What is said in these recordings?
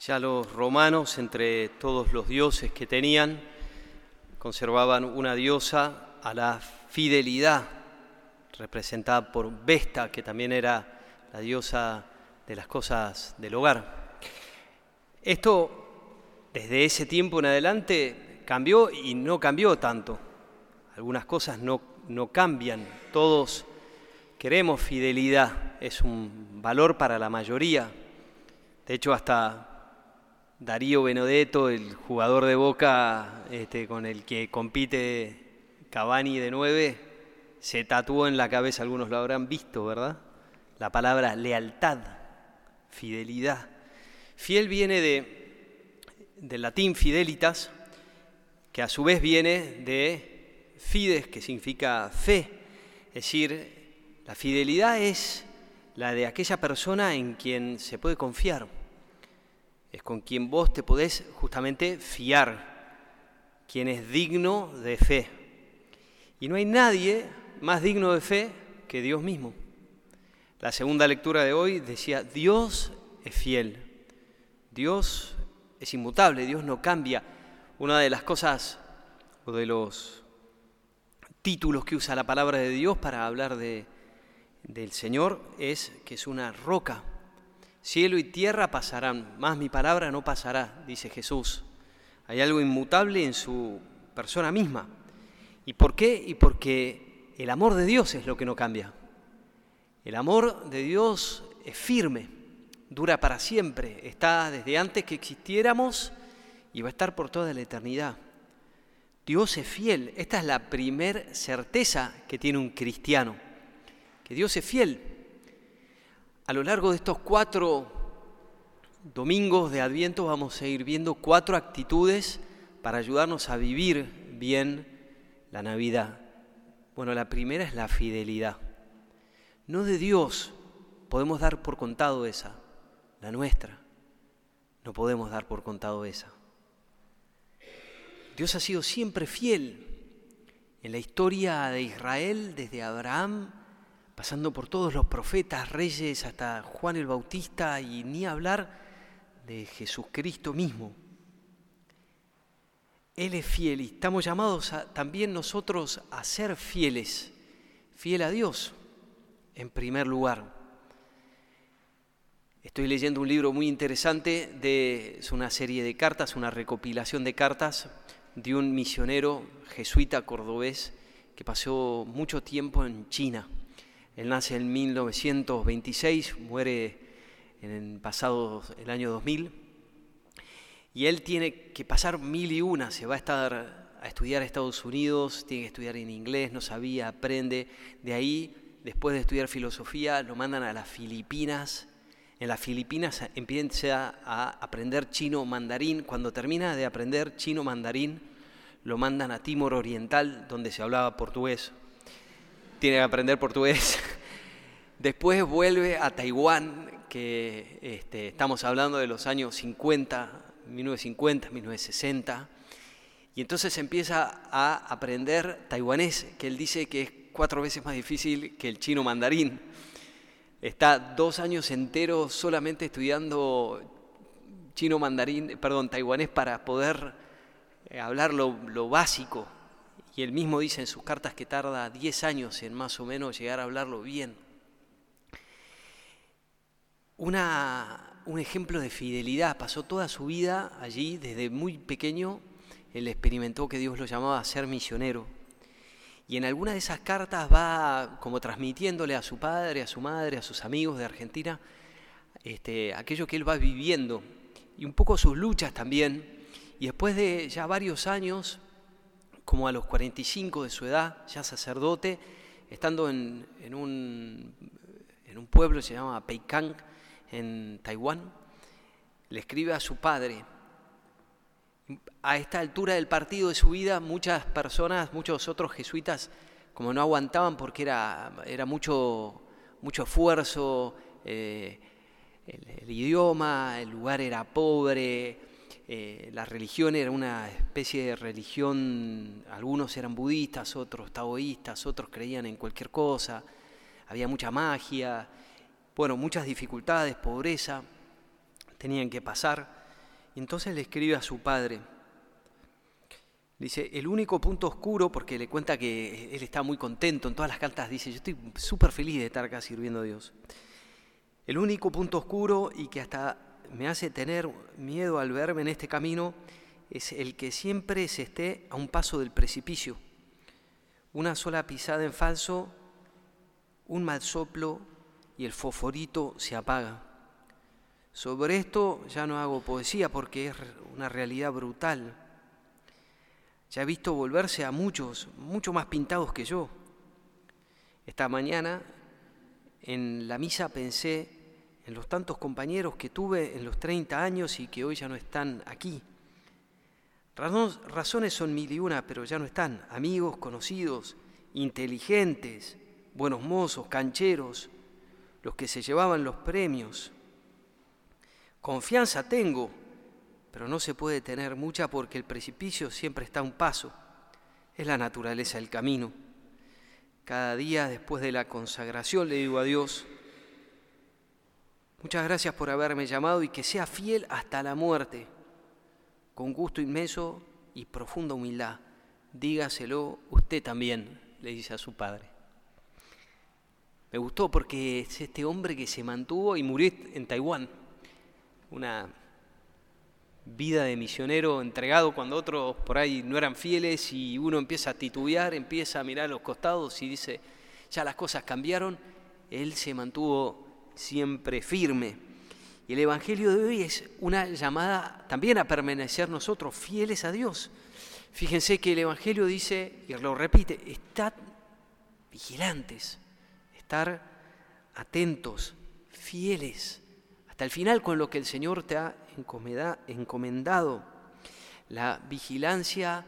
Ya los romanos, entre todos los dioses que tenían, conservaban una diosa a la fidelidad, representada por Vesta, que también era la diosa de las cosas del hogar. Esto, desde ese tiempo en adelante, cambió y no cambió tanto. Algunas cosas no, no cambian, todos queremos fidelidad, es un valor para la mayoría. De hecho, hasta Darío Benedetto, el jugador de Boca este, con el que compite Cavani de 9, se tatuó en la cabeza, algunos lo habrán visto, ¿verdad? La palabra lealtad, fidelidad. Fiel viene de, del latín fidelitas, que a su vez viene de fides, que significa fe. Es decir, la fidelidad es la de aquella persona en quien se puede confiar es con quien vos te podés justamente fiar, quien es digno de fe. Y no hay nadie más digno de fe que Dios mismo. La segunda lectura de hoy decía, Dios es fiel, Dios es inmutable, Dios no cambia. Una de las cosas o de los títulos que usa la palabra de Dios para hablar de, del Señor es que es una roca, Cielo y tierra pasarán, más mi palabra no pasará, dice Jesús. Hay algo inmutable en su persona misma. ¿Y por qué? Y porque el amor de Dios es lo que no cambia. El amor de Dios es firme, dura para siempre, está desde antes que existiéramos y va a estar por toda la eternidad. Dios es fiel, esta es la primer certeza que tiene un cristiano, que Dios es fiel. A lo largo de estos cuatro domingos de Adviento vamos a ir viendo cuatro actitudes para ayudarnos a vivir bien la Navidad. Bueno, la primera es la fidelidad. No de Dios podemos dar por contado esa, la nuestra. No podemos dar por contado esa. Dios ha sido siempre fiel en la historia de Israel desde Abraham pasando por todos los profetas, reyes, hasta Juan el Bautista y ni hablar de Jesucristo mismo. Él es fiel y estamos llamados también nosotros a ser fieles, fiel a Dios en primer lugar. Estoy leyendo un libro muy interesante, de, es una serie de cartas, una recopilación de cartas de un misionero jesuita cordobés que pasó mucho tiempo en China. Él nace en 1926, muere en el pasado, el año 2000, y él tiene que pasar mil y una, se va a estar a estudiar a Estados Unidos, tiene que estudiar en inglés, no sabía, aprende, de ahí, después de estudiar filosofía, lo mandan a las Filipinas, en las Filipinas empieza a aprender chino mandarín, cuando termina de aprender chino mandarín, lo mandan a Timor Oriental, donde se hablaba portugués, tiene que aprender portugués. Después vuelve a Taiwán, que este, estamos hablando de los años 50, 1950, 1960, y entonces empieza a aprender taiwanés, que él dice que es cuatro veces más difícil que el chino mandarín. Está dos años enteros solamente estudiando chino mandarín, perdón, taiwanés para poder eh, hablar lo, lo básico, y él mismo dice en sus cartas que tarda 10 años en más o menos llegar a hablarlo bien. Una, un ejemplo de fidelidad, pasó toda su vida allí, desde muy pequeño, él experimentó que Dios lo llamaba a ser misionero. Y en alguna de esas cartas va como transmitiéndole a su padre, a su madre, a sus amigos de Argentina, este, aquello que él va viviendo y un poco sus luchas también. Y después de ya varios años, como a los 45 de su edad, ya sacerdote, estando en, un, pueblo que se llama Peikang, en Taiwán, le escribe a su padre. A esta altura del partido de su vida, muchas personas, muchos otros jesuitas, como no aguantaban porque era, era mucho, mucho esfuerzo, eh, el idioma, el lugar era pobre, eh, la religión era una especie de religión, algunos eran budistas, otros taoístas, otros creían en cualquier cosa, había mucha magia, bueno, muchas dificultades, pobreza, tenían que pasar. Entonces le escribe a su padre. Dice, el único punto oscuro, porque le cuenta que él está muy contento, en todas las cartas dice, yo estoy súper feliz de estar acá sirviendo a Dios. El único punto oscuro y que hasta me hace tener miedo al verme en este camino es el que siempre se esté a un paso del precipicio. Una sola pisada en falso, un mal soplo y el fosforito se apaga. Sobre esto ya no hago poesía porque es una realidad brutal ya he visto volverse a muchos, mucho más pintados que yo. Esta mañana en la misa pensé en los tantos compañeros que tuve en los 30 años y que hoy ya no están aquí. Razones son mil y una, pero ya no están. Amigos, conocidos, inteligentes, buenos mozos, cancheros, los que se llevaban los premios. Confianza tengo pero no se puede tener mucha porque el precipicio siempre está a un paso. Es la naturaleza del camino. Cada día después de la consagración le digo a Dios, muchas gracias por haberme llamado y que sea fiel hasta la muerte, con gusto inmenso y profunda humildad. Dígaselo usted también, le dice a su padre. Me gustó porque es este hombre que se mantuvo y murió en Taiwán, una vida de misionero entregado cuando otros por ahí no eran fieles y uno empieza a titubear, empieza a mirar a los costados y dice, ya las cosas cambiaron, él se mantuvo siempre firme. Y el Evangelio de hoy es una llamada también a permanecer nosotros fieles a Dios. Fíjense que el Evangelio dice, y lo repite, estad vigilantes, estar atentos, fieles, hasta el final con lo que el Señor te ha encomendado. La vigilancia,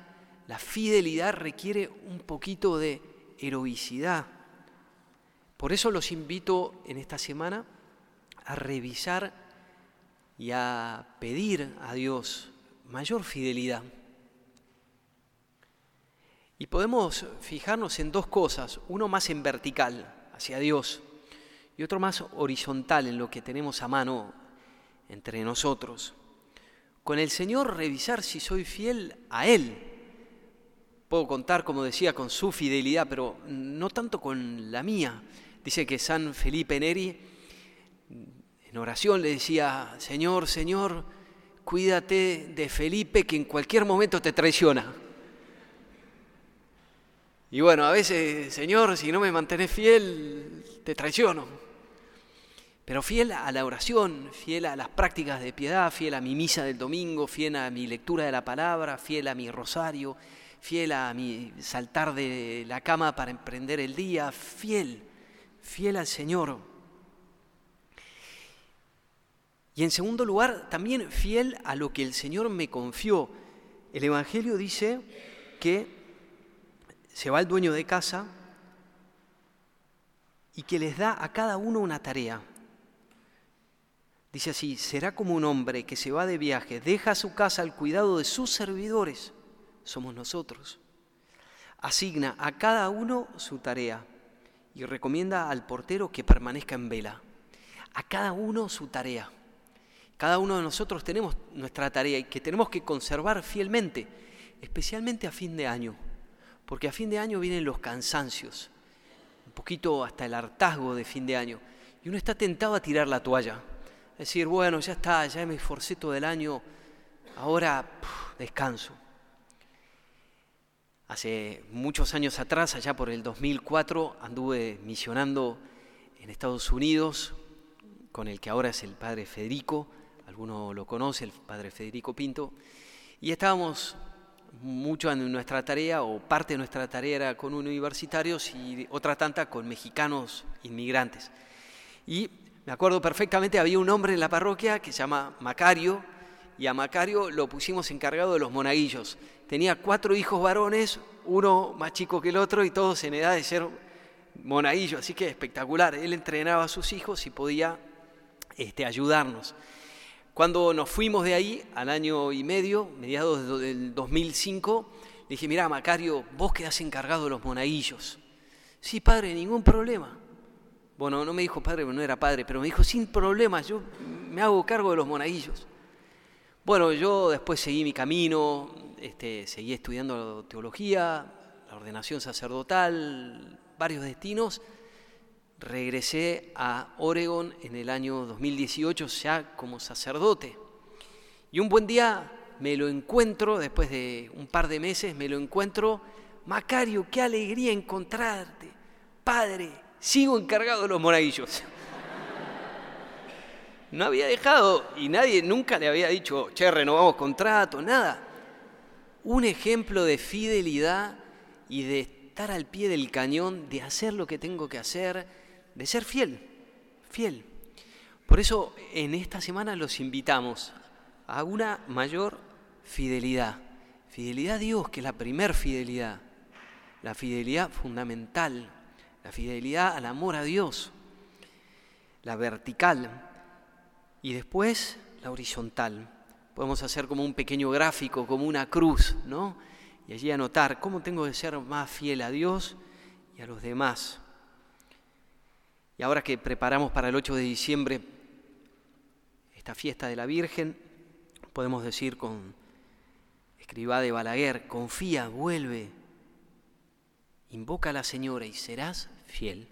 la fidelidad requiere un poquito de heroicidad. Por eso los invito en esta semana a revisar y a pedir a Dios mayor fidelidad. Y podemos fijarnos en dos cosas, uno más en vertical, hacia Dios, y otro más horizontal en lo que tenemos a mano entre nosotros. Con el Señor revisar si soy fiel a Él. Puedo contar, como decía, con su fidelidad, pero no tanto con la mía. Dice que San Felipe Neri en oración le decía, Señor, Señor, cuídate de Felipe que en cualquier momento te traiciona. Y bueno, a veces, Señor, si no me mantenés fiel, te traiciono. Pero fiel a la oración, fiel a las prácticas de piedad, fiel a mi misa del domingo, fiel a mi lectura de la palabra, fiel a mi rosario, fiel a mi saltar de la cama para emprender el día, fiel, fiel al Señor. Y en segundo lugar, también fiel a lo que el Señor me confió. El Evangelio dice que se va el dueño de casa y que les da a cada uno una tarea. Dice así, será como un hombre que se va de viaje, deja su casa al cuidado de sus servidores, somos nosotros. Asigna a cada uno su tarea y recomienda al portero que permanezca en vela. A cada uno su tarea. Cada uno de nosotros tenemos nuestra tarea y que tenemos que conservar fielmente, especialmente a fin de año, porque a fin de año vienen los cansancios, un poquito hasta el hartazgo de fin de año, y uno está tentado a tirar la toalla decir, bueno, ya está, ya me esforcé todo el año, ahora descanso. Hace muchos años atrás, allá por el 2004, anduve misionando en Estados Unidos con el que ahora es el padre Federico, alguno lo conoce, el padre Federico Pinto, y estábamos mucho en nuestra tarea, o parte de nuestra tarea era con universitarios y otra tanta con mexicanos inmigrantes. Y me acuerdo perfectamente, había un hombre en la parroquia que se llama Macario, y a Macario lo pusimos encargado de los monaguillos. Tenía cuatro hijos varones, uno más chico que el otro, y todos en edad de ser monaguillos, así que espectacular. Él entrenaba a sus hijos y podía este, ayudarnos. Cuando nos fuimos de ahí, al año y medio, mediados del 2005, le dije, mira, Macario, vos quedás encargado de los monaguillos. Sí, padre, ningún problema. Bueno, no me dijo padre, no era padre, pero me dijo, sin problema, yo me hago cargo de los monaguillos. Bueno, yo después seguí mi camino, este, seguí estudiando teología, la ordenación sacerdotal, varios destinos. Regresé a Oregon en el año 2018 ya como sacerdote. Y un buen día me lo encuentro, después de un par de meses, me lo encuentro. Macario, qué alegría encontrarte. Padre, sigo encargado de los monaguillos no había dejado y nadie nunca le había dicho, che, renovamos contrato, nada. Un ejemplo de fidelidad y de estar al pie del cañón, de hacer lo que tengo que hacer, de ser fiel, fiel. Por eso en esta semana los invitamos a una mayor fidelidad. Fidelidad a Dios, que es la primer fidelidad, la fidelidad fundamental, la fidelidad al amor a Dios, la vertical, y después la horizontal. Podemos hacer como un pequeño gráfico, como una cruz, ¿no? Y allí anotar cómo tengo que ser más fiel a Dios y a los demás. Y ahora que preparamos para el 8 de diciembre esta fiesta de la Virgen, podemos decir con escriba de Balaguer, confía, vuelve, invoca a la Señora y serás fiel.